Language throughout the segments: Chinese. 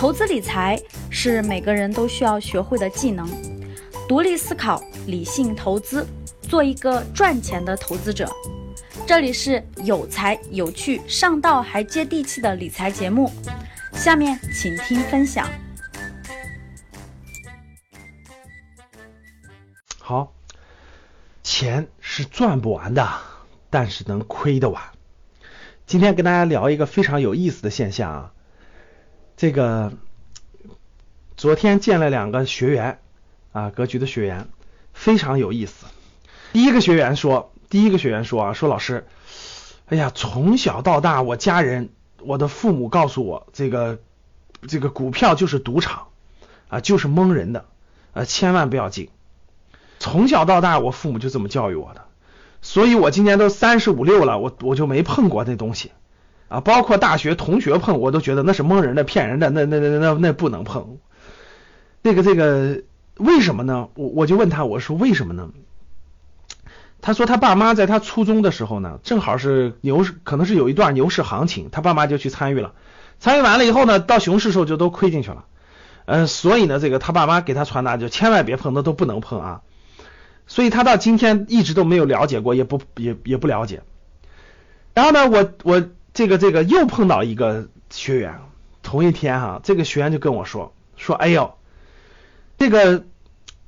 投资理财是每个人都需要学会的技能，独立思考，理性投资，做一个赚钱的投资者。这里是有才有趣、上道还接地气的理财节目，下面请听分享。好，钱是赚不完的，但是能亏得完。今天跟大家聊一个非常有意思的现象啊。这个昨天见了两个学员啊，格局的学员非常有意思。第一个学员说，第一个学员说啊，说老师，哎呀，从小到大，我家人，我的父母告诉我，这个这个股票就是赌场啊，就是蒙人的啊，千万不要进。从小到大，我父母就这么教育我的，所以我今年都三十五六了，我我就没碰过那东西。啊，包括大学同学碰，我都觉得那是蒙人的、骗人的，那那那那那不能碰。这个这个为什么呢？我我就问他，我说为什么呢？他说他爸妈在他初中的时候呢，正好是牛市，可能是有一段牛市行情，他爸妈就去参与了。参与完了以后呢，到熊市时候就都亏进去了。嗯，所以呢，这个他爸妈给他传达就千万别碰，那都不能碰啊。所以他到今天一直都没有了解过，也不也也不了解。然后呢，我我。这个这个又碰到一个学员，同一天哈，这个学员就跟我说说，哎呦，这个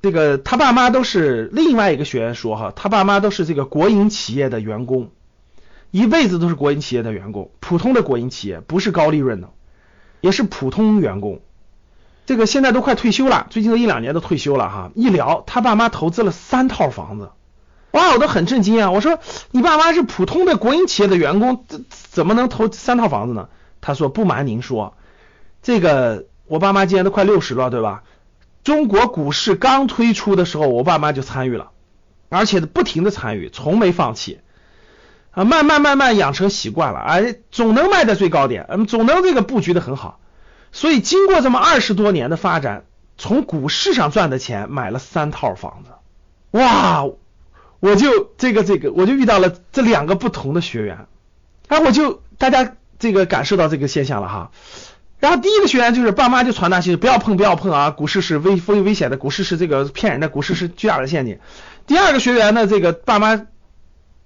这个他爸妈都是另外一个学员说哈，他爸妈都是这个国营企业的员工，一辈子都是国营企业的员工，普通的国营企业不是高利润的，也是普通员工，这个现在都快退休了，最近都一两年都退休了哈，一聊他爸妈投资了三套房子。哇，我都很震惊啊！我说你爸妈是普通的国营企业的员工，怎怎么能投三套房子呢？他说不瞒您说，这个我爸妈今年都快六十了，对吧？中国股市刚推出的时候，我爸妈就参与了，而且不停的参与，从没放弃啊，慢慢慢慢养成习惯了，哎，总能卖在最高点，嗯，总能这个布局的很好，所以经过这么二十多年的发展，从股市上赚的钱买了三套房子，哇！我就这个这个，我就遇到了这两个不同的学员，然后我就大家这个感受到这个现象了哈。然后第一个学员就是爸妈就传达信息，不要碰不要碰啊，股市是危危危险的，股市是这个骗人的，股市是巨大的陷阱。第二个学员呢，这个爸妈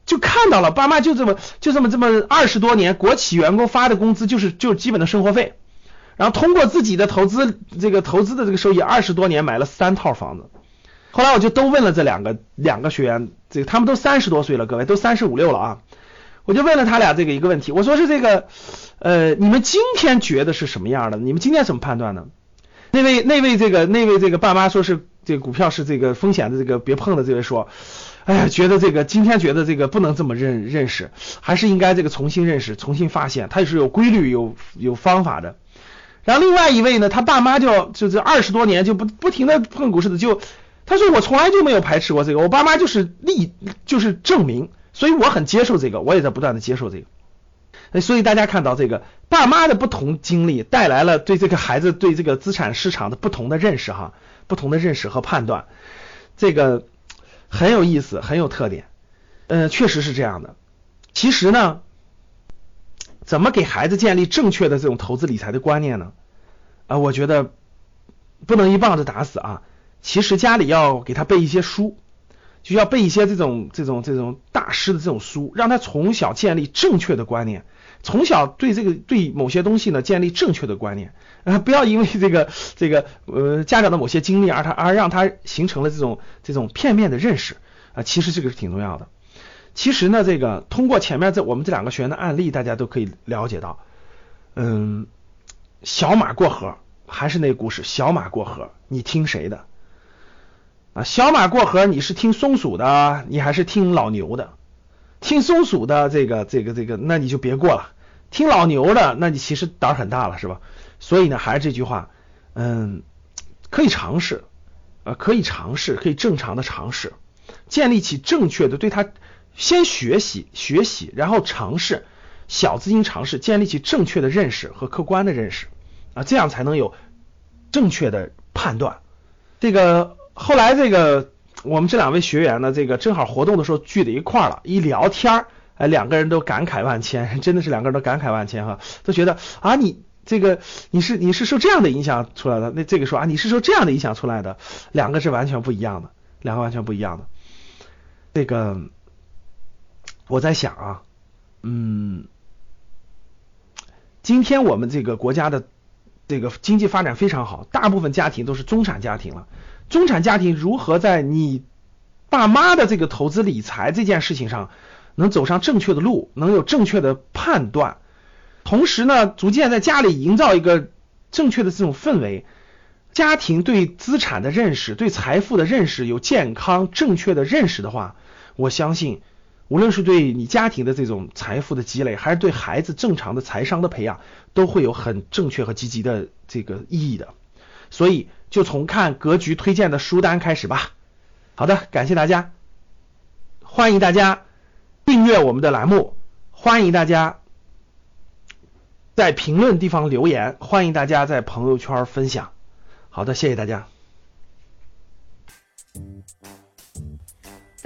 就看到了，爸妈就这么就这么这么二十多年，国企员工发的工资就是就是基本的生活费，然后通过自己的投资这个投资的这个收益，二十多年买了三套房子。后来我就都问了这两个两个学员，这个他们都三十多岁了，各位都三十五六了啊，我就问了他俩这个一个问题，我说是这个呃，你们今天觉得是什么样的？你们今天怎么判断呢？那位那位这个那位这个爸妈说是这个股票是这个风险的这个别碰的这位说，哎呀，觉得这个今天觉得这个不能这么认认识，还是应该这个重新认识，重新发现，它也是有规律有有方法的。然后另外一位呢，他爸妈就就这二十多年就不不停的碰股市的就。他说我从来就没有排斥过这个，我爸妈就是例就是证明，所以我很接受这个，我也在不断的接受这个。所以大家看到这个爸妈的不同经历带来了对这个孩子对这个资产市场的不同的认识哈，不同的认识和判断，这个很有意思，很有特点。嗯，确实是这样的。其实呢，怎么给孩子建立正确的这种投资理财的观念呢？啊，我觉得不能一棒子打死啊。其实家里要给他背一些书，就要背一些这种这种这种大师的这种书，让他从小建立正确的观念，从小对这个对某些东西呢建立正确的观念，啊，不要因为这个这个呃家长的某些经历而他而让他形成了这种这种片面的认识啊，其实这个是挺重要的。其实呢，这个通过前面这我们这两个学员的案例，大家都可以了解到，嗯，小马过河还是那故事，小马过河，你听谁的？啊，小马过河，你是听松鼠的，你还是听老牛的？听松鼠的这个这个这个，那你就别过了。听老牛的，那你其实胆很大了，是吧？所以呢，还是这句话，嗯，可以尝试，呃，可以尝试，可以正常的尝试，建立起正确的对他先学习学习，然后尝试小资金尝试，建立起正确的认识和客观的认识啊，这样才能有正确的判断。这个。后来这个我们这两位学员呢，这个正好活动的时候聚在一块儿了，一聊天儿，哎，两个人都感慨万千，真的是两个人都感慨万千哈，都觉得啊，你这个你是你是受这样的影响出来的，那这个说啊你是受这样的影响出来的，两个是完全不一样的，两个完全不一样的。这个我在想啊，嗯，今天我们这个国家的这个经济发展非常好，大部分家庭都是中产家庭了。中产家庭如何在你爸妈的这个投资理财这件事情上能走上正确的路，能有正确的判断？同时呢，逐渐在家里营造一个正确的这种氛围，家庭对资产的认识、对财富的认识有健康正确的认识的话，我相信，无论是对你家庭的这种财富的积累，还是对孩子正常的财商的培养，都会有很正确和积极的这个意义的。所以，就从看格局推荐的书单开始吧。好的，感谢大家，欢迎大家订阅我们的栏目，欢迎大家。在评论地方留言，欢迎大家在朋友圈分享。好的，谢谢大家。